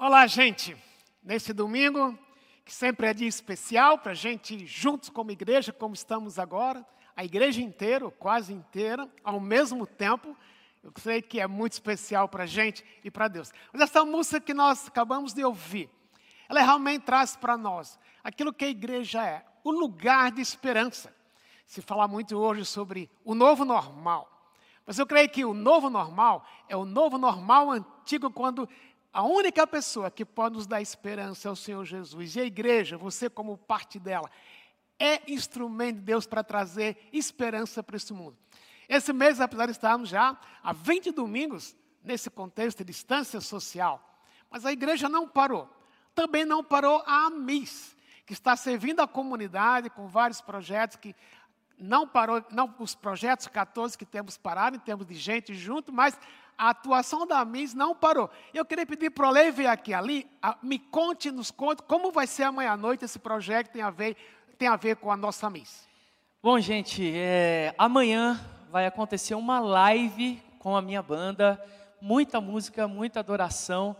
Olá, gente. Nesse domingo, que sempre é dia especial para a gente juntos como igreja, como estamos agora, a igreja inteira, quase inteira, ao mesmo tempo, eu sei que é muito especial para a gente e para Deus. Mas essa música que nós acabamos de ouvir, ela realmente traz para nós aquilo que a igreja é, o lugar de esperança. Se fala muito hoje sobre o novo normal. Mas eu creio que o novo normal é o novo normal antigo, quando a única pessoa que pode nos dar esperança é o Senhor Jesus. E a igreja, você como parte dela, é instrumento de Deus para trazer esperança para esse mundo. Esse mês, apesar de estarmos já há 20 domingos nesse contexto de distância social, mas a igreja não parou. Também não parou a AMIS, que está servindo a comunidade com vários projetos que não parou, não os projetos 14 que temos parado em termos de gente junto, mas a atuação da AMIS não parou. Eu queria pedir para o Lei vir aqui ali, a, me conte, nos conte como vai ser amanhã à noite esse projeto tem a ver, tem a ver com a nossa AMIS. Bom, gente, é, amanhã vai acontecer uma live com a minha banda, muita música, muita adoração,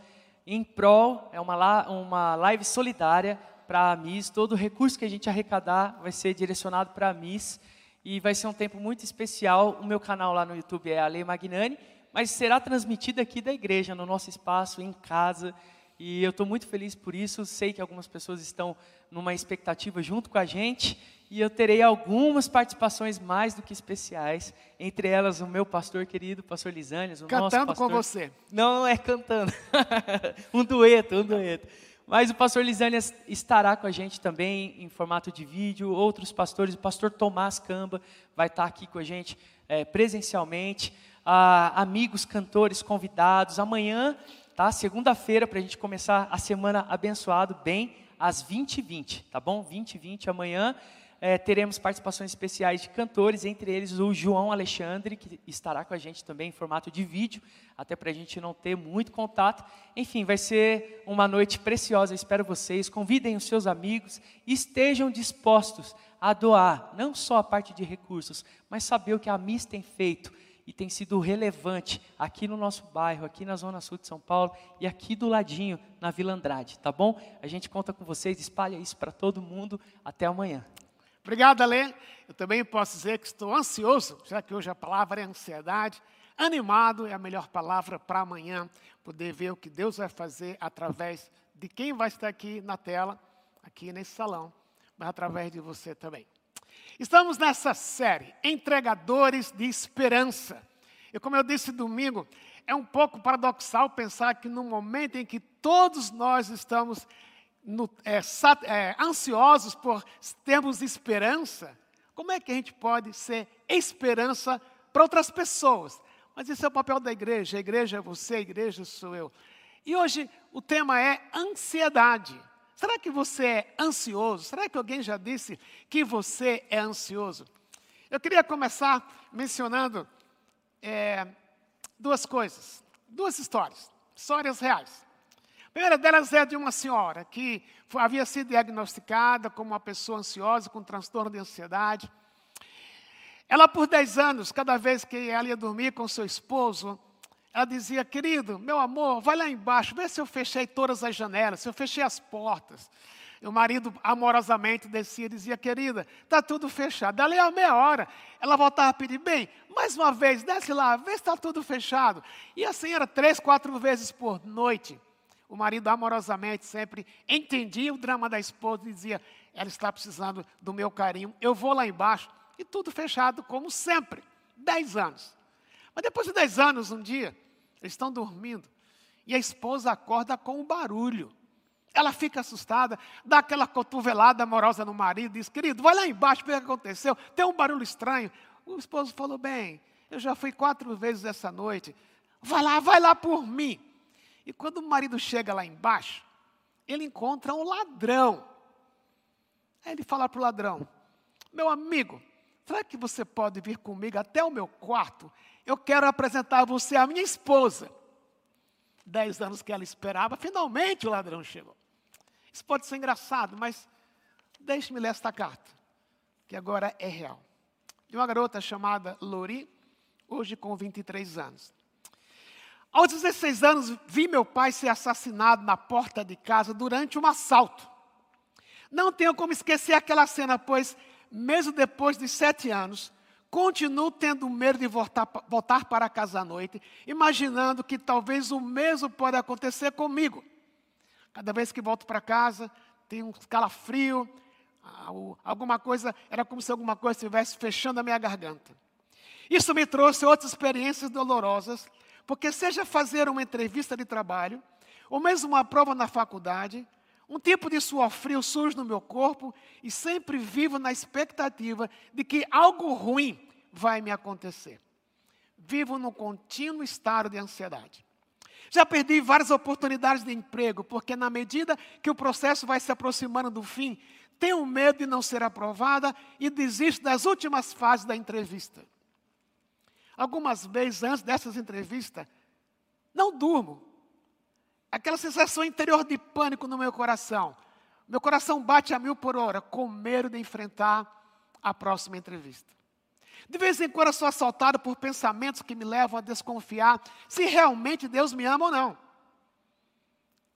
em prol, é uma, uma live solidária para a Miss, todo o recurso que a gente arrecadar vai ser direcionado para a Miss, e vai ser um tempo muito especial, o meu canal lá no YouTube é Ale Magnani, mas será transmitido aqui da igreja, no nosso espaço, em casa, e eu estou muito feliz por isso, sei que algumas pessoas estão numa expectativa junto com a gente, e eu terei algumas participações mais do que especiais, entre elas o meu pastor querido, pastor Lisânias, o cantando nosso pastor. com você. Não, não é cantando. um dueto, um dueto. Mas o pastor Lisânias estará com a gente também em formato de vídeo, outros pastores, o pastor Tomás Camba vai estar aqui com a gente é, presencialmente, ah, amigos, cantores, convidados. Amanhã, tá? Segunda-feira, para a gente começar a semana abençoado bem, às 20h20, tá bom? 20h20 amanhã é, teremos participações especiais de cantores, entre eles o João Alexandre, que estará com a gente também em formato de vídeo, até para a gente não ter muito contato. Enfim, vai ser uma noite preciosa, espero vocês. Convidem os seus amigos, estejam dispostos a doar, não só a parte de recursos, mas saber o que a MIS tem feito e tem sido relevante aqui no nosso bairro, aqui na Zona Sul de São Paulo e aqui do ladinho, na Vila Andrade, tá bom? A gente conta com vocês, espalha isso para todo mundo. Até amanhã. Obrigado, Alê. Eu também posso dizer que estou ansioso, já que hoje a palavra é ansiedade. Animado é a melhor palavra para amanhã, poder ver o que Deus vai fazer através de quem vai estar aqui na tela, aqui nesse salão, mas através de você também. Estamos nessa série, Entregadores de Esperança. E como eu disse domingo, é um pouco paradoxal pensar que no momento em que todos nós estamos no, é, é, ansiosos por termos esperança, como é que a gente pode ser esperança para outras pessoas? Mas esse é o papel da igreja. A igreja é você, a igreja sou eu. E hoje o tema é ansiedade. Será que você é ansioso? Será que alguém já disse que você é ansioso? Eu queria começar mencionando é, duas coisas, duas histórias, histórias reais. A primeira delas é de uma senhora que havia sido diagnosticada como uma pessoa ansiosa, com transtorno de ansiedade. Ela, por 10 anos, cada vez que ela ia dormir com seu esposo, ela dizia: Querido, meu amor, vai lá embaixo, vê se eu fechei todas as janelas, se eu fechei as portas. E o marido amorosamente descia e dizia: Querida, está tudo fechado. Dali a meia hora, ela voltava a pedir: Bem, mais uma vez, desce lá, vê se está tudo fechado. E assim era três, quatro vezes por noite. O marido amorosamente sempre entendia o drama da esposa e dizia: ela está precisando do meu carinho, eu vou lá embaixo. E tudo fechado, como sempre. Dez anos. Mas depois de dez anos, um dia, eles estão dormindo e a esposa acorda com um barulho. Ela fica assustada, dá aquela cotovelada amorosa no marido, diz: Querido, vai lá embaixo ver o que aconteceu, tem um barulho estranho. O esposo falou: Bem, eu já fui quatro vezes essa noite, vai lá, vai lá por mim. E quando o marido chega lá embaixo, ele encontra um ladrão. Aí ele fala para o ladrão: Meu amigo, será que você pode vir comigo até o meu quarto? Eu quero apresentar você à minha esposa. Dez anos que ela esperava, finalmente o ladrão chegou. Isso pode ser engraçado, mas deixe-me ler esta carta, que agora é real. De uma garota chamada Lori, hoje com 23 anos. Aos 16 anos, vi meu pai ser assassinado na porta de casa durante um assalto. Não tenho como esquecer aquela cena, pois, mesmo depois de sete anos, continuo tendo medo de voltar, voltar para casa à noite, imaginando que talvez o mesmo pode acontecer comigo. Cada vez que volto para casa, tem um calafrio, alguma coisa, era como se alguma coisa estivesse fechando a minha garganta. Isso me trouxe outras experiências dolorosas, porque seja fazer uma entrevista de trabalho, ou mesmo uma prova na faculdade, um tipo de suor frio surge no meu corpo e sempre vivo na expectativa de que algo ruim vai me acontecer. Vivo num contínuo estado de ansiedade. Já perdi várias oportunidades de emprego, porque na medida que o processo vai se aproximando do fim, tenho medo de não ser aprovada e desisto das últimas fases da entrevista. Algumas vezes antes dessas entrevistas, não durmo, aquela sensação interior de pânico no meu coração. Meu coração bate a mil por hora, com medo de enfrentar a próxima entrevista. De vez em quando eu sou assaltado por pensamentos que me levam a desconfiar se realmente Deus me ama ou não.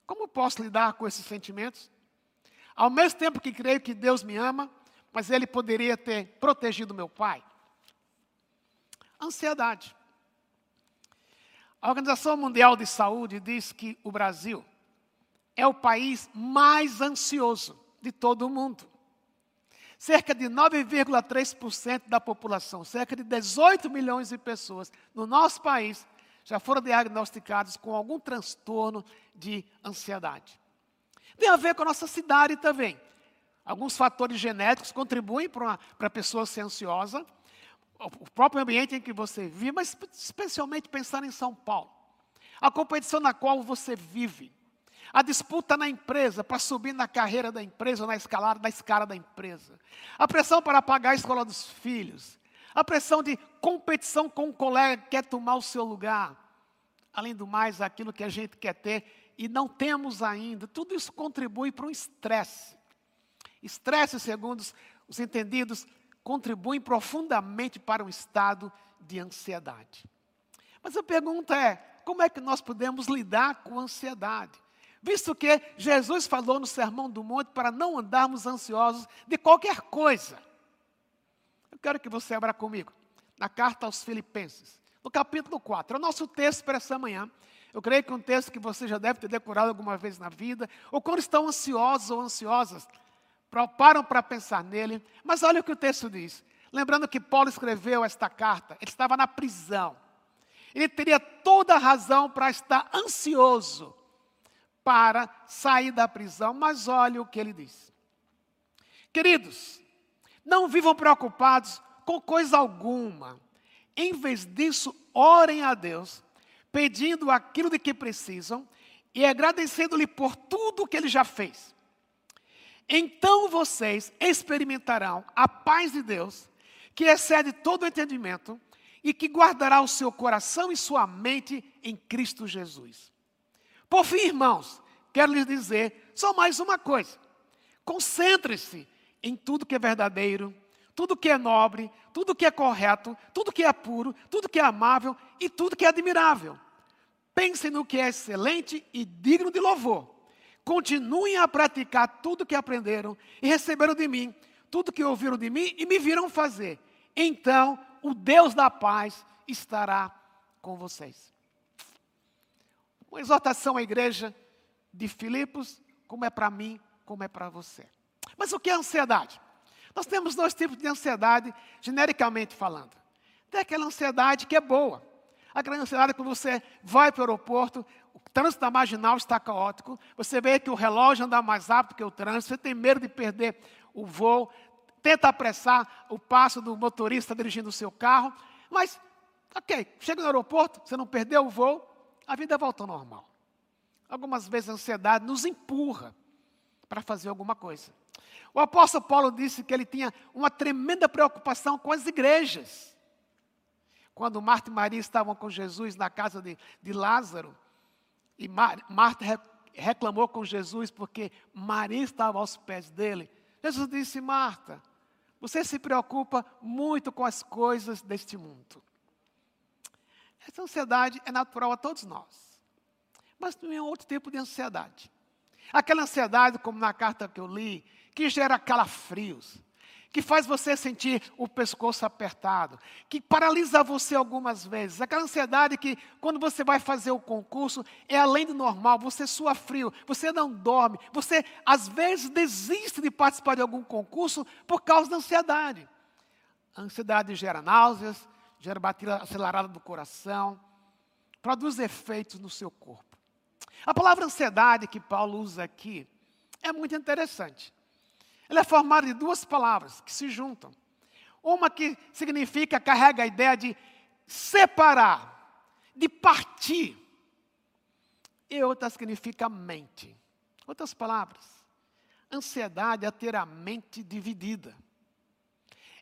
Como posso lidar com esses sentimentos? Ao mesmo tempo que creio que Deus me ama, mas Ele poderia ter protegido meu pai. Ansiedade. A Organização Mundial de Saúde diz que o Brasil é o país mais ansioso de todo o mundo. Cerca de 9,3% da população, cerca de 18 milhões de pessoas no nosso país já foram diagnosticados com algum transtorno de ansiedade. Tem a ver com a nossa cidade também. Alguns fatores genéticos contribuem para a pessoa ser ansiosa, o próprio ambiente em que você vive, mas especialmente pensar em São Paulo. A competição na qual você vive. A disputa na empresa para subir na carreira da empresa, na escalada, na escala da empresa. A pressão para pagar a escola dos filhos. A pressão de competição com um colega que quer tomar o seu lugar. Além do mais, aquilo que a gente quer ter e não temos ainda. Tudo isso contribui para um estresse. Estresse, segundo os entendidos, contribuem profundamente para um estado de ansiedade. Mas a pergunta é: como é que nós podemos lidar com a ansiedade? Visto que Jesus falou no Sermão do Monte para não andarmos ansiosos de qualquer coisa. Eu quero que você abra comigo na carta aos Filipenses, no capítulo 4. É o nosso texto para essa manhã. Eu creio que é um texto que você já deve ter decorado alguma vez na vida, ou quando estão ansiosos ou ansiosas, param para pensar nele. Mas olha o que o texto diz. Lembrando que Paulo escreveu esta carta, ele estava na prisão. Ele teria toda a razão para estar ansioso para sair da prisão, mas olha o que ele diz. Queridos, não vivam preocupados com coisa alguma. Em vez disso, orem a Deus, pedindo aquilo de que precisam e agradecendo-lhe por tudo que ele já fez. Então vocês experimentarão a paz de Deus, que excede todo entendimento e que guardará o seu coração e sua mente em Cristo Jesus. Por fim, irmãos, quero lhes dizer só mais uma coisa: concentre-se em tudo que é verdadeiro, tudo que é nobre, tudo que é correto, tudo que é puro, tudo que é amável e tudo que é admirável. Pensem no que é excelente e digno de louvor continuem a praticar tudo que aprenderam e receberam de mim, tudo que ouviram de mim e me viram fazer. Então, o Deus da paz estará com vocês. Uma exortação à igreja de Filipos, como é para mim, como é para você. Mas o que é ansiedade? Nós temos dois tipos de ansiedade, genericamente falando. Tem aquela ansiedade que é boa. Aquela ansiedade quando você vai para o aeroporto, o trânsito da marginal está caótico, você vê que o relógio anda mais rápido que o trânsito, você tem medo de perder o voo, tenta apressar o passo do motorista dirigindo o seu carro, mas, ok, chega no aeroporto, você não perdeu o voo, a vida volta ao normal. Algumas vezes a ansiedade nos empurra para fazer alguma coisa. O apóstolo Paulo disse que ele tinha uma tremenda preocupação com as igrejas. Quando Marta e Maria estavam com Jesus na casa de, de Lázaro, e Marta reclamou com Jesus porque Maria estava aos pés dele. Jesus disse: Marta, você se preocupa muito com as coisas deste mundo. Essa ansiedade é natural a todos nós. Mas não é outro tipo de ansiedade. Aquela ansiedade, como na carta que eu li, que gera calafrios, que faz você sentir o pescoço apertado, que paralisa você algumas vezes. Aquela ansiedade que, quando você vai fazer o concurso, é além do normal, você sua frio, você não dorme, você às vezes desiste de participar de algum concurso por causa da ansiedade. A ansiedade gera náuseas, gera batida acelerada do coração, produz efeitos no seu corpo. A palavra ansiedade que Paulo usa aqui é muito interessante. Ela é formada de duas palavras que se juntam. Uma que significa, carrega a ideia de separar, de partir. E outra significa mente. Outras palavras, ansiedade é ter a mente dividida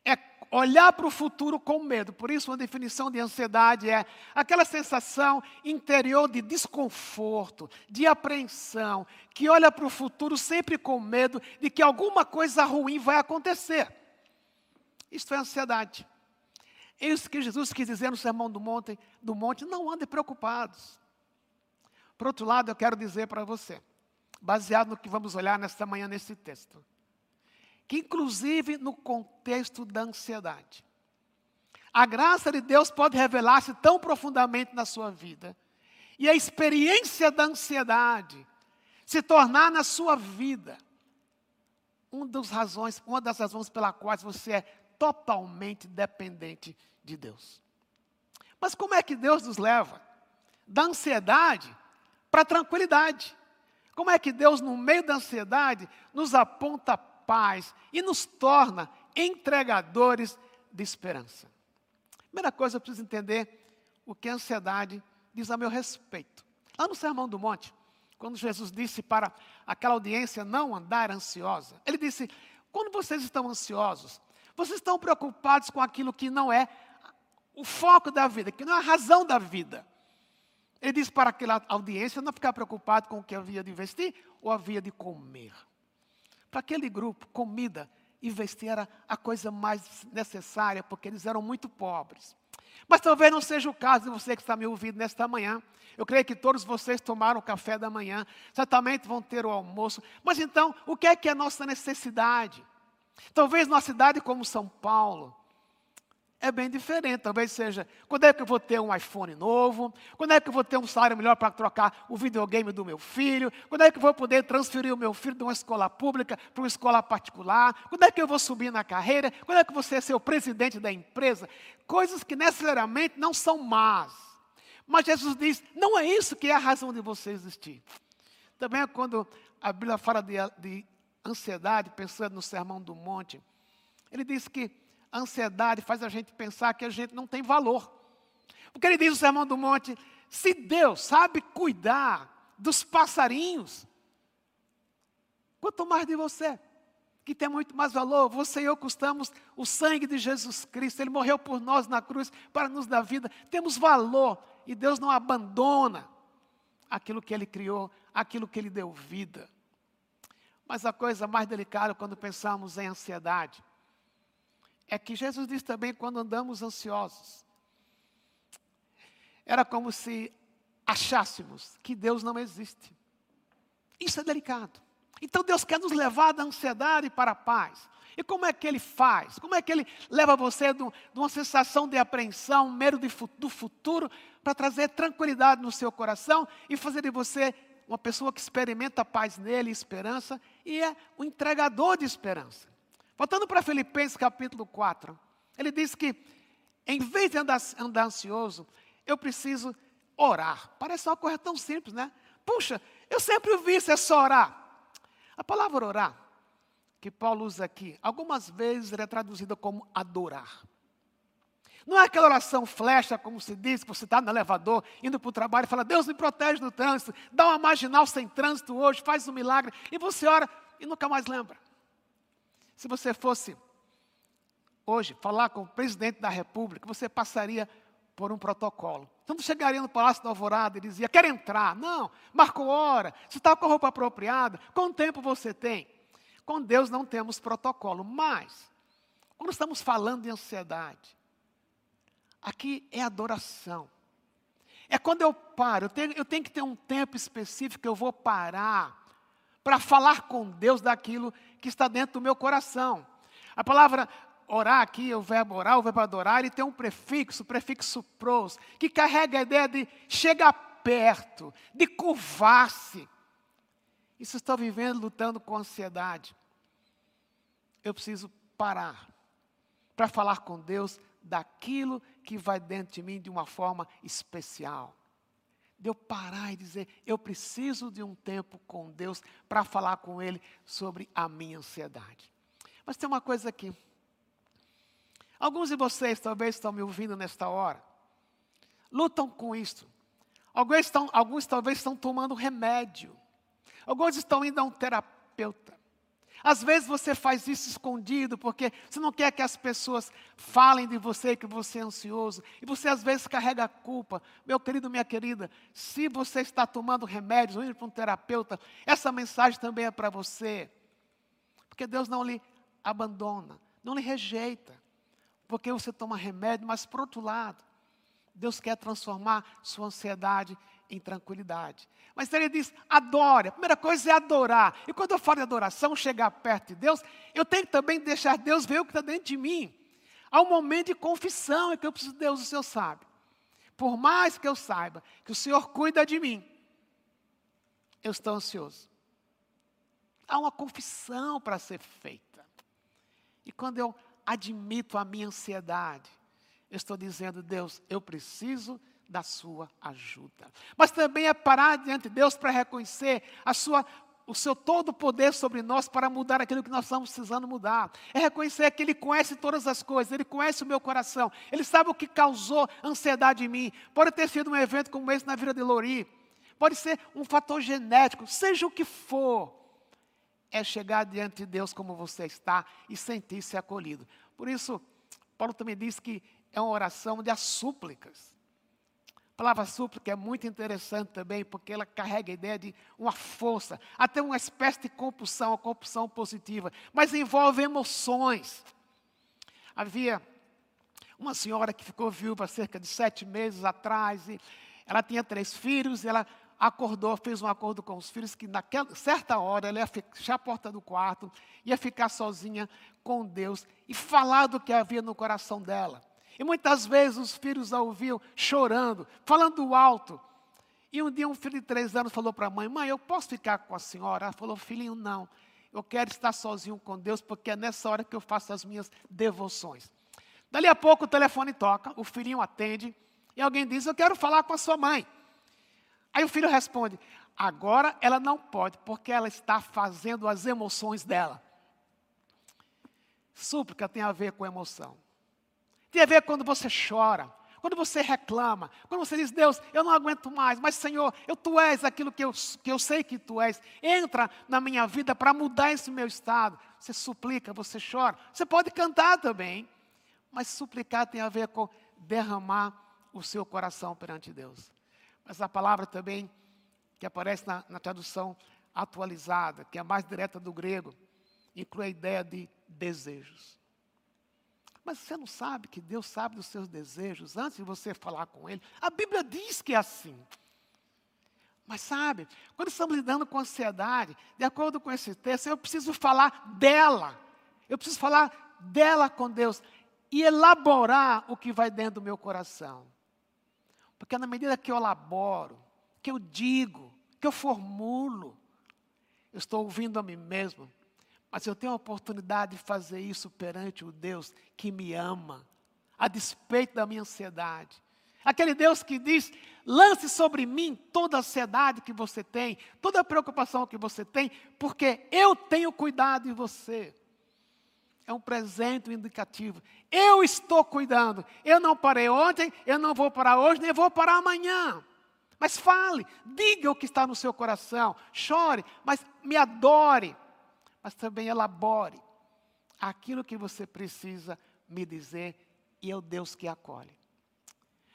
é olhar para o futuro com medo. Por isso, uma definição de ansiedade é aquela sensação interior de desconforto, de apreensão, que olha para o futuro sempre com medo de que alguma coisa ruim vai acontecer. Isto é ansiedade. É isso que Jesus quis dizer no Sermão do Monte, do Monte não andem preocupados. Por outro lado, eu quero dizer para você, baseado no que vamos olhar nesta manhã nesse texto, que inclusive no contexto da ansiedade, a graça de Deus pode revelar-se tão profundamente na sua vida, e a experiência da ansiedade se tornar na sua vida uma das razões, uma das razões pela quais você é totalmente dependente de Deus. Mas como é que Deus nos leva da ansiedade para a tranquilidade? Como é que Deus, no meio da ansiedade, nos aponta paz e nos torna entregadores de esperança. Primeira coisa, eu preciso entender o que a ansiedade diz a meu respeito. Lá no Sermão do Monte, quando Jesus disse para aquela audiência não andar ansiosa, ele disse: quando vocês estão ansiosos, vocês estão preocupados com aquilo que não é o foco da vida, que não é a razão da vida. Ele disse para aquela audiência não ficar preocupado com o que havia de vestir ou havia de comer. Para aquele grupo, comida e vestir era a coisa mais necessária, porque eles eram muito pobres. Mas talvez não seja o caso de você que está me ouvindo nesta manhã. Eu creio que todos vocês tomaram o café da manhã, certamente vão ter o almoço. Mas então, o que é que é a nossa necessidade? Talvez numa cidade como São Paulo, é bem diferente. Talvez seja, quando é que eu vou ter um iPhone novo? Quando é que eu vou ter um salário melhor para trocar o videogame do meu filho? Quando é que eu vou poder transferir o meu filho de uma escola pública para uma escola particular? Quando é que eu vou subir na carreira? Quando é que você ser o presidente da empresa? Coisas que necessariamente não são más. Mas Jesus diz, não é isso que é a razão de você existir. Também é quando a Bíblia fala de, de ansiedade, pensando no Sermão do Monte, ele diz que a ansiedade faz a gente pensar que a gente não tem valor. Porque ele diz no Sermão do Monte: se Deus sabe cuidar dos passarinhos, quanto mais de você, que tem muito mais valor, você e eu custamos o sangue de Jesus Cristo, ele morreu por nós na cruz para nos dar vida, temos valor e Deus não abandona aquilo que ele criou, aquilo que ele deu vida. Mas a coisa mais delicada quando pensamos em ansiedade é que Jesus disse também quando andamos ansiosos. Era como se achássemos que Deus não existe. Isso é delicado. Então Deus quer nos levar da ansiedade para a paz. E como é que Ele faz? Como é que Ele leva você de uma sensação de apreensão, medo do futuro, para trazer tranquilidade no seu coração e fazer de você uma pessoa que experimenta paz nele, esperança, e é um entregador de esperança. Voltando para Filipenses capítulo 4, ele diz que, em vez de andar, andar ansioso, eu preciso orar. Parece uma coisa tão simples, né? Puxa, eu sempre vi isso, é só orar. A palavra orar, que Paulo usa aqui, algumas vezes é traduzida como adorar. Não é aquela oração flecha, como se diz, que você está no elevador, indo para o trabalho e fala, Deus me protege no trânsito, dá uma marginal sem trânsito hoje, faz um milagre, e você ora e nunca mais lembra. Se você fosse hoje falar com o presidente da República, você passaria por um protocolo. Então chegaria no Palácio da Alvorada e dizia, quer entrar. Não, marcou hora, você está com a roupa apropriada, quanto tempo você tem? Com Deus não temos protocolo, mas, quando estamos falando de ansiedade, aqui é adoração. É quando eu paro, eu tenho, eu tenho que ter um tempo específico, eu vou parar para falar com Deus daquilo que está dentro do meu coração. A palavra orar aqui, o verbo orar, o verbo adorar, ele tem um prefixo, o prefixo pros, que carrega a ideia de chegar perto, de curvar-se. Isso estou vivendo lutando com ansiedade. Eu preciso parar para falar com Deus daquilo que vai dentro de mim de uma forma especial. De eu parar e dizer, eu preciso de um tempo com Deus para falar com Ele sobre a minha ansiedade. Mas tem uma coisa aqui. Alguns de vocês talvez estão me ouvindo nesta hora, lutam com isso. Alguns, estão, alguns talvez estão tomando remédio. Alguns estão indo a um terapeuta. Às vezes você faz isso escondido, porque você não quer que as pessoas falem de você que você é ansioso. E você às vezes carrega a culpa. Meu querido, minha querida, se você está tomando remédios ou indo para um terapeuta, essa mensagem também é para você. Porque Deus não lhe abandona, não lhe rejeita. Porque você toma remédio, mas por outro lado, Deus quer transformar sua ansiedade em tranquilidade. Mas ele diz: adore. A primeira coisa é adorar. E quando eu falo de adoração, chegar perto de Deus, eu tenho que também deixar Deus ver o que está dentro de mim. Há um momento de confissão em que eu preciso de Deus, o Senhor sabe. Por mais que eu saiba que o Senhor cuida de mim, eu estou ansioso. Há uma confissão para ser feita. E quando eu admito a minha ansiedade, eu estou dizendo, Deus, eu preciso da sua ajuda. Mas também é parar diante de Deus para reconhecer a sua o seu todo poder sobre nós para mudar aquilo que nós estamos precisando mudar. É reconhecer que Ele conhece todas as coisas, Ele conhece o meu coração, Ele sabe o que causou ansiedade em mim. Pode ter sido um evento como esse na vida de Lori, pode ser um fator genético, seja o que for. É chegar diante de Deus como você está e sentir-se acolhido. Por isso, Paulo também diz que é uma oração de as súplicas. Palavra súplica é muito interessante também, porque ela carrega a ideia de uma força, até uma espécie de compulsão, uma compulsão positiva, mas envolve emoções. Havia uma senhora que ficou viúva cerca de sete meses atrás, e ela tinha três filhos, e ela acordou, fez um acordo com os filhos que naquela certa hora ela ia fechar a porta do quarto, ia ficar sozinha com Deus e falar do que havia no coração dela. E muitas vezes os filhos a ouviam chorando, falando alto. E um dia um filho de três anos falou para a mãe: Mãe, eu posso ficar com a senhora? Ela falou: Filhinho, não. Eu quero estar sozinho com Deus, porque é nessa hora que eu faço as minhas devoções. Dali a pouco o telefone toca, o filhinho atende, e alguém diz: Eu quero falar com a sua mãe. Aí o filho responde: Agora ela não pode, porque ela está fazendo as emoções dela. Súplica tem a ver com emoção. Tem a ver quando você chora, quando você reclama, quando você diz, Deus, eu não aguento mais, mas Senhor, eu, Tu és aquilo que eu, que eu sei que Tu és. Entra na minha vida para mudar esse meu estado. Você suplica, você chora. Você pode cantar também, mas suplicar tem a ver com derramar o seu coração perante Deus. Mas a palavra também, que aparece na, na tradução atualizada, que é mais direta do grego, inclui a ideia de desejos. Mas você não sabe que Deus sabe dos seus desejos antes de você falar com Ele? A Bíblia diz que é assim. Mas sabe, quando estamos lidando com ansiedade, de acordo com esse texto, eu preciso falar dela. Eu preciso falar dela com Deus e elaborar o que vai dentro do meu coração. Porque na medida que eu elaboro, que eu digo, que eu formulo, eu estou ouvindo a mim mesmo mas eu tenho a oportunidade de fazer isso perante o Deus que me ama, a despeito da minha ansiedade. Aquele Deus que diz: lance sobre mim toda a ansiedade que você tem, toda a preocupação que você tem, porque eu tenho cuidado de você. É um presente indicativo. Eu estou cuidando. Eu não parei ontem, eu não vou parar hoje, nem vou parar amanhã. Mas fale, diga o que está no seu coração, chore, mas me adore mas também elabore aquilo que você precisa me dizer e é o Deus que acolhe.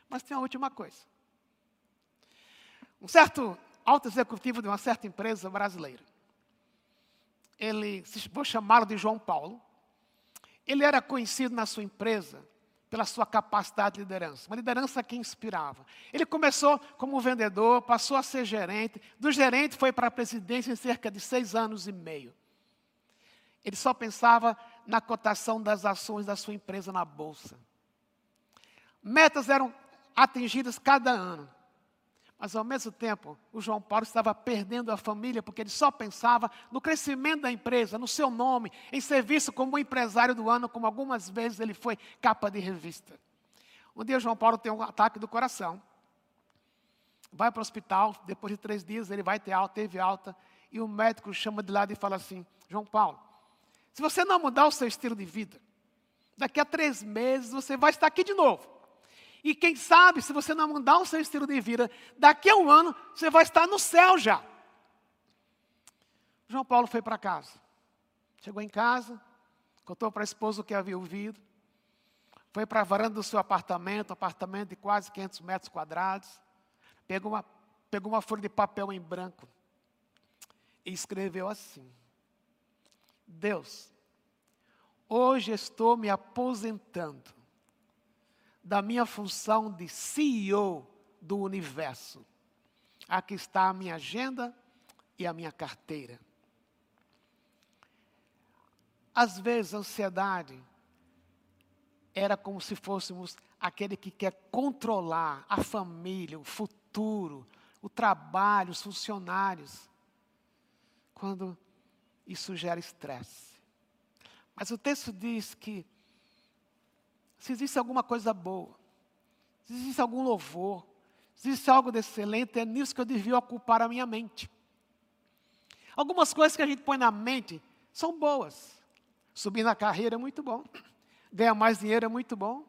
Mas tem uma última coisa. Um certo alto executivo de uma certa empresa brasileira, ele, vou chamá-lo de João Paulo, ele era conhecido na sua empresa pela sua capacidade de liderança, uma liderança que inspirava. Ele começou como vendedor, passou a ser gerente, do gerente foi para a presidência em cerca de seis anos e meio. Ele só pensava na cotação das ações da sua empresa na bolsa. Metas eram atingidas cada ano. Mas ao mesmo tempo, o João Paulo estava perdendo a família porque ele só pensava no crescimento da empresa, no seu nome, em ser visto como empresário do ano, como algumas vezes ele foi capa de revista. Um dia, João Paulo tem um ataque do coração. Vai para o hospital, depois de três dias ele vai ter alta, teve alta, e o médico chama de lado e fala assim: João Paulo, se você não mudar o seu estilo de vida, daqui a três meses você vai estar aqui de novo. E quem sabe, se você não mudar o seu estilo de vida, daqui a um ano você vai estar no céu já. João Paulo foi para casa. Chegou em casa, contou para a esposa o que havia ouvido. Foi para a varanda do seu apartamento, apartamento de quase 500 metros quadrados. Pegou uma, pegou uma folha de papel em branco e escreveu assim: Deus, hoje estou me aposentando da minha função de CEO do universo. Aqui está a minha agenda e a minha carteira. Às vezes, a ansiedade era como se fôssemos aquele que quer controlar a família, o futuro, o trabalho, os funcionários, quando isso gera estresse. Mas o texto diz que se existe alguma coisa boa, se existe algum louvor, se existe algo de excelente, é nisso que eu devia ocupar a minha mente. Algumas coisas que a gente põe na mente são boas. Subir na carreira é muito bom. Ganhar mais dinheiro é muito bom.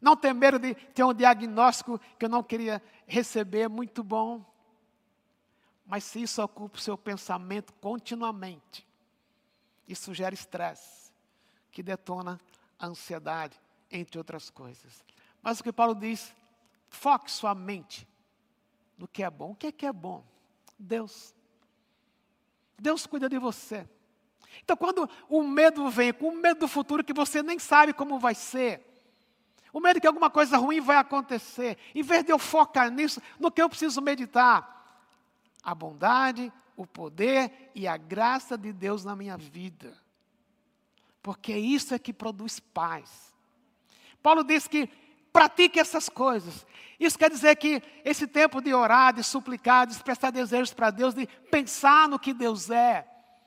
Não ter medo de ter um diagnóstico que eu não queria receber é muito bom. Mas se isso ocupa o seu pensamento continuamente, isso gera estresse, que detona a ansiedade, entre outras coisas. Mas o que Paulo diz, foque sua mente no que é bom. O que é que é bom? Deus. Deus cuida de você. Então, quando o medo vem, com o medo do futuro que você nem sabe como vai ser, o medo que alguma coisa ruim vai acontecer, em vez de eu focar nisso, no que eu preciso meditar, a bondade, o poder e a graça de Deus na minha vida. Porque isso é que produz paz. Paulo diz que pratique essas coisas. Isso quer dizer que esse tempo de orar, de suplicar, de expressar desejos para Deus, de pensar no que Deus é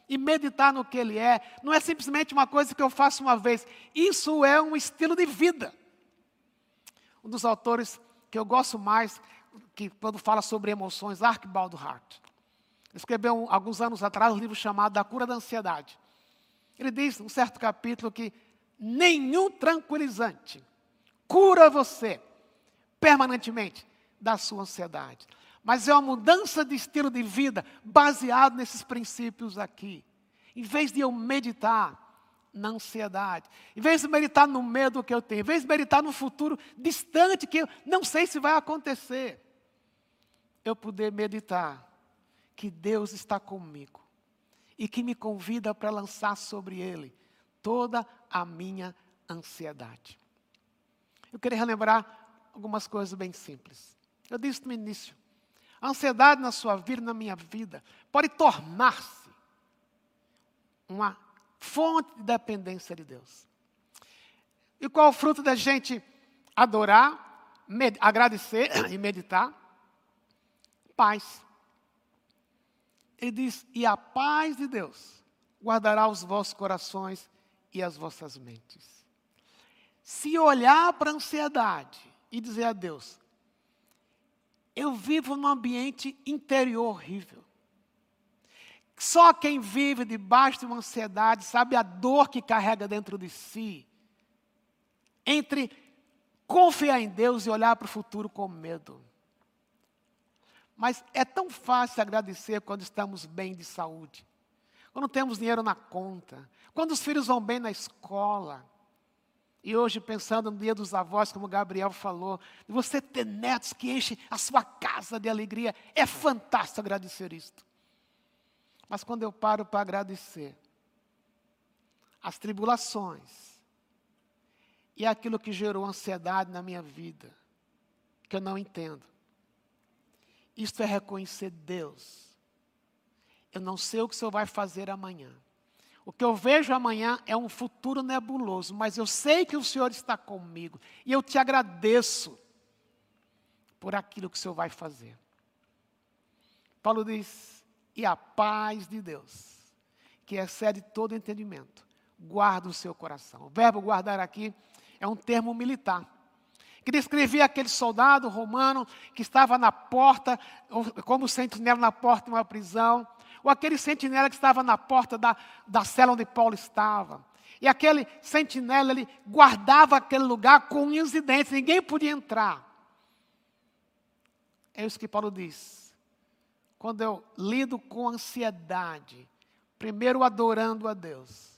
e meditar no que Ele é, não é simplesmente uma coisa que eu faço uma vez. Isso é um estilo de vida. Um dos autores que eu gosto mais, que quando fala sobre emoções, Archibald Hart. Escreveu alguns anos atrás um livro chamado Da Cura da Ansiedade. Ele diz, num certo capítulo, que nenhum tranquilizante cura você permanentemente da sua ansiedade. Mas é uma mudança de estilo de vida baseado nesses princípios aqui. Em vez de eu meditar na ansiedade, em vez de meditar no medo que eu tenho, em vez de meditar no futuro distante que eu não sei se vai acontecer, eu poder meditar que Deus está comigo e que me convida para lançar sobre Ele toda a minha ansiedade. Eu queria relembrar algumas coisas bem simples. Eu disse no início: a ansiedade na sua vida, na minha vida, pode tornar-se uma fonte de dependência de Deus. E qual o fruto da gente adorar, agradecer e meditar? Paz. Ele diz: e a paz de Deus guardará os vossos corações e as vossas mentes. Se olhar para a ansiedade e dizer a Deus, eu vivo num ambiente interior horrível. Só quem vive debaixo de uma ansiedade sabe a dor que carrega dentro de si. Entre confiar em Deus e olhar para o futuro com medo. Mas é tão fácil agradecer quando estamos bem de saúde, quando temos dinheiro na conta, quando os filhos vão bem na escola, e hoje, pensando no dia dos avós, como Gabriel falou, você ter netos que enchem a sua casa de alegria, é fantástico agradecer isto. Mas quando eu paro para agradecer as tribulações E aquilo que gerou ansiedade na minha vida, que eu não entendo. Isto é reconhecer Deus. Eu não sei o que o Senhor vai fazer amanhã. O que eu vejo amanhã é um futuro nebuloso, mas eu sei que o Senhor está comigo. E eu te agradeço por aquilo que o Senhor vai fazer. Paulo diz: e a paz de Deus, que excede todo entendimento, guarda o seu coração. O verbo guardar aqui é um termo militar. Que descrevia aquele soldado romano que estava na porta, como sentinela na porta de uma prisão, ou aquele sentinela que estava na porta da, da cela onde Paulo estava. E aquele sentinela, ele guardava aquele lugar com unhas e dentes, ninguém podia entrar. É isso que Paulo diz. Quando eu lido com ansiedade, Primeiro, adorando a Deus.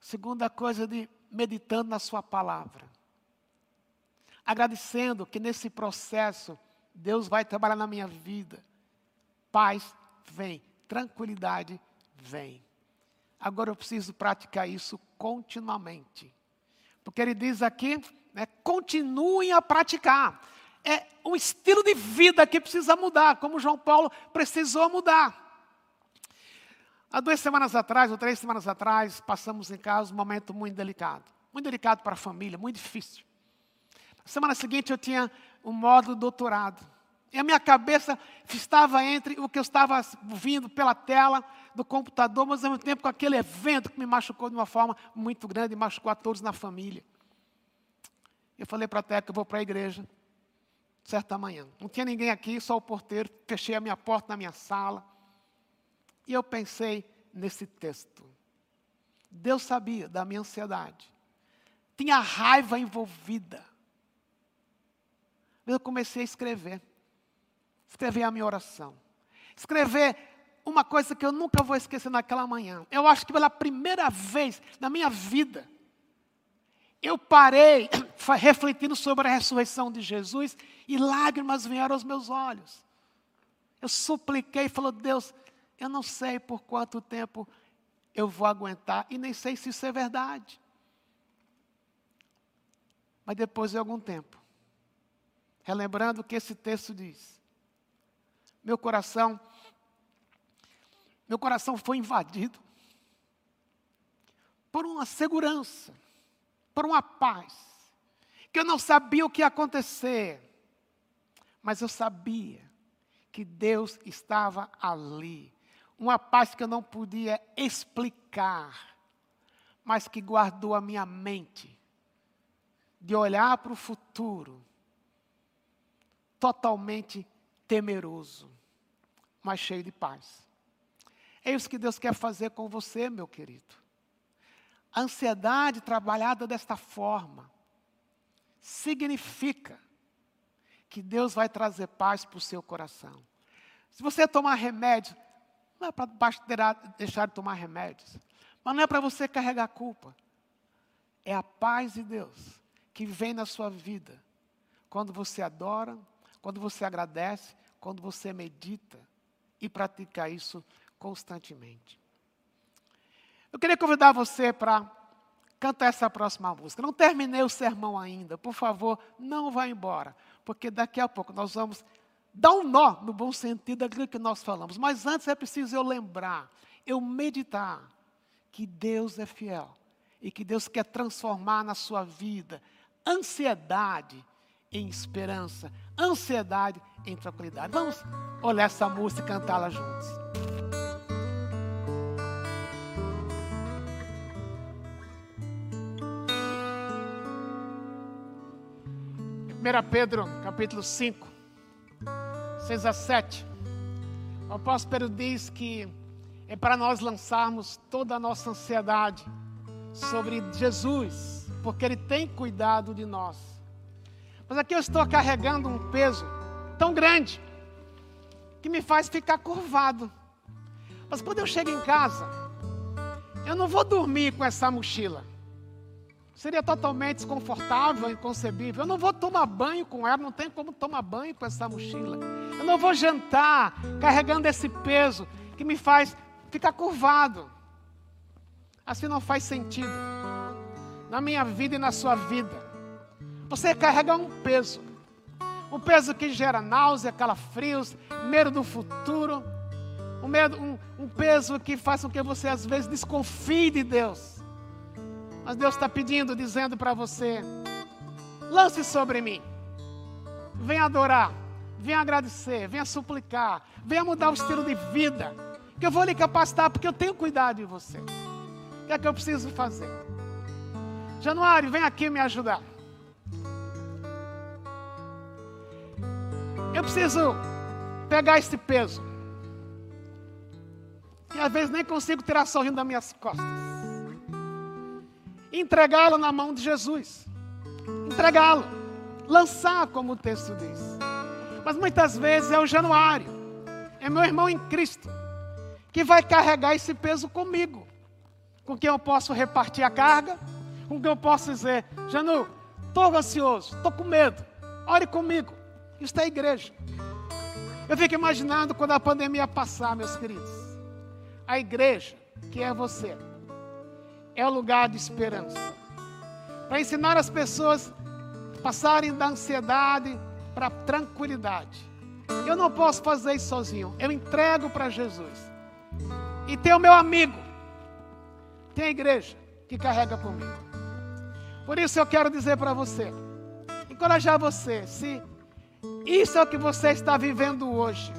Segunda coisa, de meditando na Sua palavra. Agradecendo que nesse processo, Deus vai trabalhar na minha vida. Paz vem, tranquilidade vem. Agora eu preciso praticar isso continuamente. Porque ele diz aqui, né, continuem a praticar. É um estilo de vida que precisa mudar, como João Paulo precisou mudar. Há duas semanas atrás, ou três semanas atrás, passamos em casa um momento muito delicado. Muito delicado para a família, muito difícil. Na semana seguinte eu tinha um módulo doutorado. E a minha cabeça estava entre o que eu estava vindo pela tela do computador, mas ao mesmo tempo com aquele evento que me machucou de uma forma muito grande e machucou a todos na família. Eu falei para a Teca eu vou para a igreja, certa manhã. Não tinha ninguém aqui, só o porteiro. Fechei a minha porta na minha sala. E eu pensei nesse texto. Deus sabia da minha ansiedade. Tinha raiva envolvida. Eu comecei a escrever. Escrever a minha oração. Escrever uma coisa que eu nunca vou esquecer naquela manhã. Eu acho que pela primeira vez na minha vida, eu parei refletindo sobre a ressurreição de Jesus e lágrimas vieram aos meus olhos. Eu supliquei e falou: Deus, eu não sei por quanto tempo eu vou aguentar e nem sei se isso é verdade. Mas depois de algum tempo, relembrando o que esse texto diz, meu coração, meu coração foi invadido por uma segurança, por uma paz, que eu não sabia o que ia acontecer, mas eu sabia que Deus estava ali uma paz que eu não podia explicar, mas que guardou a minha mente de olhar para o futuro totalmente temeroso, mas cheio de paz. É isso que Deus quer fazer com você, meu querido. A ansiedade trabalhada desta forma significa que Deus vai trazer paz para o seu coração. Se você tomar remédio, não é para deixar de tomar remédios. Mas não é para você carregar culpa. É a paz de Deus que vem na sua vida. Quando você adora, quando você agradece, quando você medita e pratica isso constantemente. Eu queria convidar você para cantar essa próxima música. Não terminei o sermão ainda. Por favor, não vá embora, porque daqui a pouco nós vamos dá um nó, no bom sentido, daquilo que nós falamos. Mas antes é preciso eu lembrar, eu meditar que Deus é fiel e que Deus quer transformar na sua vida ansiedade em esperança, ansiedade em tranquilidade. Vamos olhar essa música e cantá-la juntos. Primeira Pedro, capítulo 5. 6 a 7. O apóstolo Pedro diz que é para nós lançarmos toda a nossa ansiedade sobre Jesus, porque Ele tem cuidado de nós. Mas aqui eu estou carregando um peso tão grande que me faz ficar curvado. Mas quando eu chego em casa, eu não vou dormir com essa mochila. Seria totalmente desconfortável, inconcebível. Eu não vou tomar banho com ela, não tem como tomar banho com essa mochila. Eu não vou jantar carregando esse peso que me faz ficar curvado. Assim não faz sentido. na minha vida e na sua vida. Você carrega um peso. Um peso que gera náusea, calafrios, medo do futuro. Um, medo, um, um peso que faz com que você às vezes desconfie de Deus. Mas Deus está pedindo, dizendo para você: lance sobre mim. Venha adorar, venha agradecer, venha suplicar, venha mudar o estilo de vida. Que eu vou lhe capacitar, porque eu tenho cuidado de você. O que é que eu preciso fazer? Januário, vem aqui me ajudar. Eu preciso pegar esse peso. E às vezes nem consigo tirar sorrindo das minhas costas. Entregá-lo na mão de Jesus. Entregá-lo. Lançar, como o texto diz. Mas muitas vezes é o Januário. É meu irmão em Cristo. Que vai carregar esse peso comigo. Com quem eu posso repartir a carga. Com quem eu posso dizer, Janu, estou ansioso, estou com medo. Ore comigo. Isso é igreja. Eu fico imaginando quando a pandemia passar, meus queridos. A igreja, que é você, é o lugar de esperança. Para ensinar as pessoas a passarem da ansiedade para a tranquilidade. Eu não posso fazer isso sozinho. Eu entrego para Jesus. E tem o meu amigo. Tem a igreja que carrega comigo. Por isso eu quero dizer para você, encorajar você, se isso é o que você está vivendo hoje.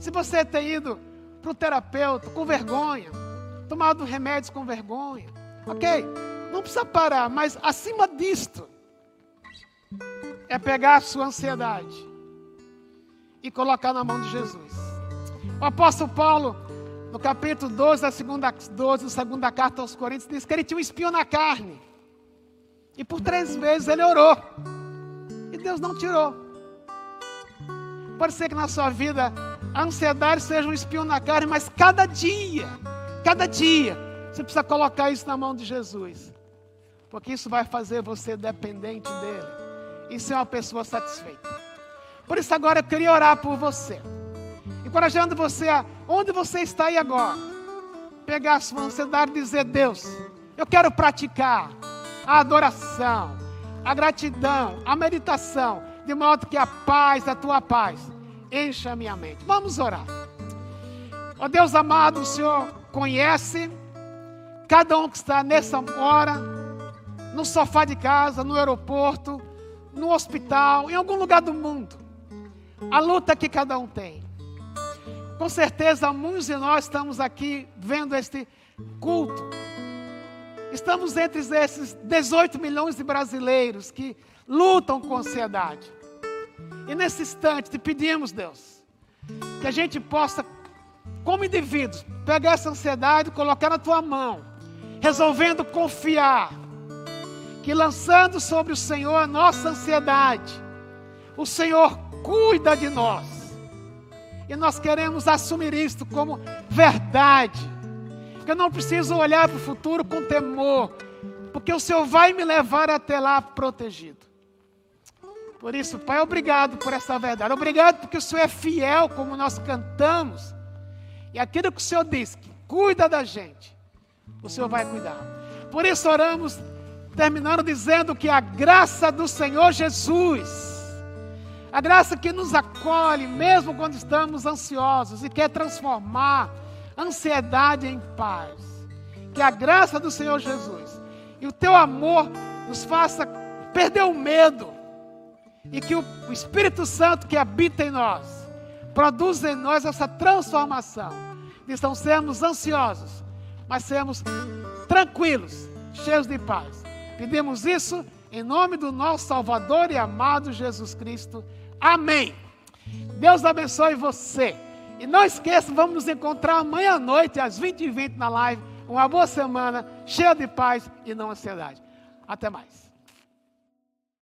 Se você tem ido para o terapeuta com vergonha, tomado remédios com vergonha, ok? Não precisa parar, mas acima disto, é pegar a sua ansiedade e colocar na mão de Jesus. O apóstolo Paulo, no capítulo 12 da segunda, 12, da segunda carta aos Coríntios, diz que ele tinha um espinho na carne. E por três vezes ele orou. E Deus não tirou. Pode ser que na sua vida a ansiedade seja um espinho na carne, mas cada dia, cada dia, você precisa colocar isso na mão de Jesus. Porque isso vai fazer você dependente dele e ser uma pessoa satisfeita. Por isso agora eu queria orar por você. Encorajando você a onde você está aí agora. Pegar a sua ansiedade e dizer, Deus, eu quero praticar a adoração, a gratidão, a meditação de modo que a paz, a tua paz, encha a minha mente. Vamos orar. Ó oh Deus amado, o Senhor conhece cada um que está nessa hora, no sofá de casa, no aeroporto, no hospital, em algum lugar do mundo. A luta que cada um tem. Com certeza, muitos de nós estamos aqui vendo este culto. Estamos entre esses 18 milhões de brasileiros que lutam com ansiedade. E nesse instante te pedimos, Deus, que a gente possa, como indivíduos, pegar essa ansiedade e colocar na tua mão, resolvendo confiar, que lançando sobre o Senhor a nossa ansiedade, o Senhor cuida de nós. E nós queremos assumir isto como verdade. Que eu não preciso olhar para o futuro com temor, porque o Senhor vai me levar até lá protegido. Por isso, Pai, obrigado por essa verdade. Obrigado porque o Senhor é fiel, como nós cantamos. E aquilo que o Senhor diz, que cuida da gente, o Senhor vai cuidar. Por isso oramos, terminando dizendo que a graça do Senhor Jesus, a graça que nos acolhe, mesmo quando estamos ansiosos e quer transformar ansiedade em paz, que a graça do Senhor Jesus e o teu amor nos faça perder o medo e que o Espírito Santo que habita em nós produza em nós essa transformação. De não sermos ansiosos, mas sermos tranquilos, cheios de paz. Pedimos isso em nome do nosso Salvador e amado Jesus Cristo. Amém. Deus abençoe você. E não esqueça, vamos nos encontrar amanhã à noite, às 20h20 na live. Uma boa semana, cheia de paz e não ansiedade. Até mais.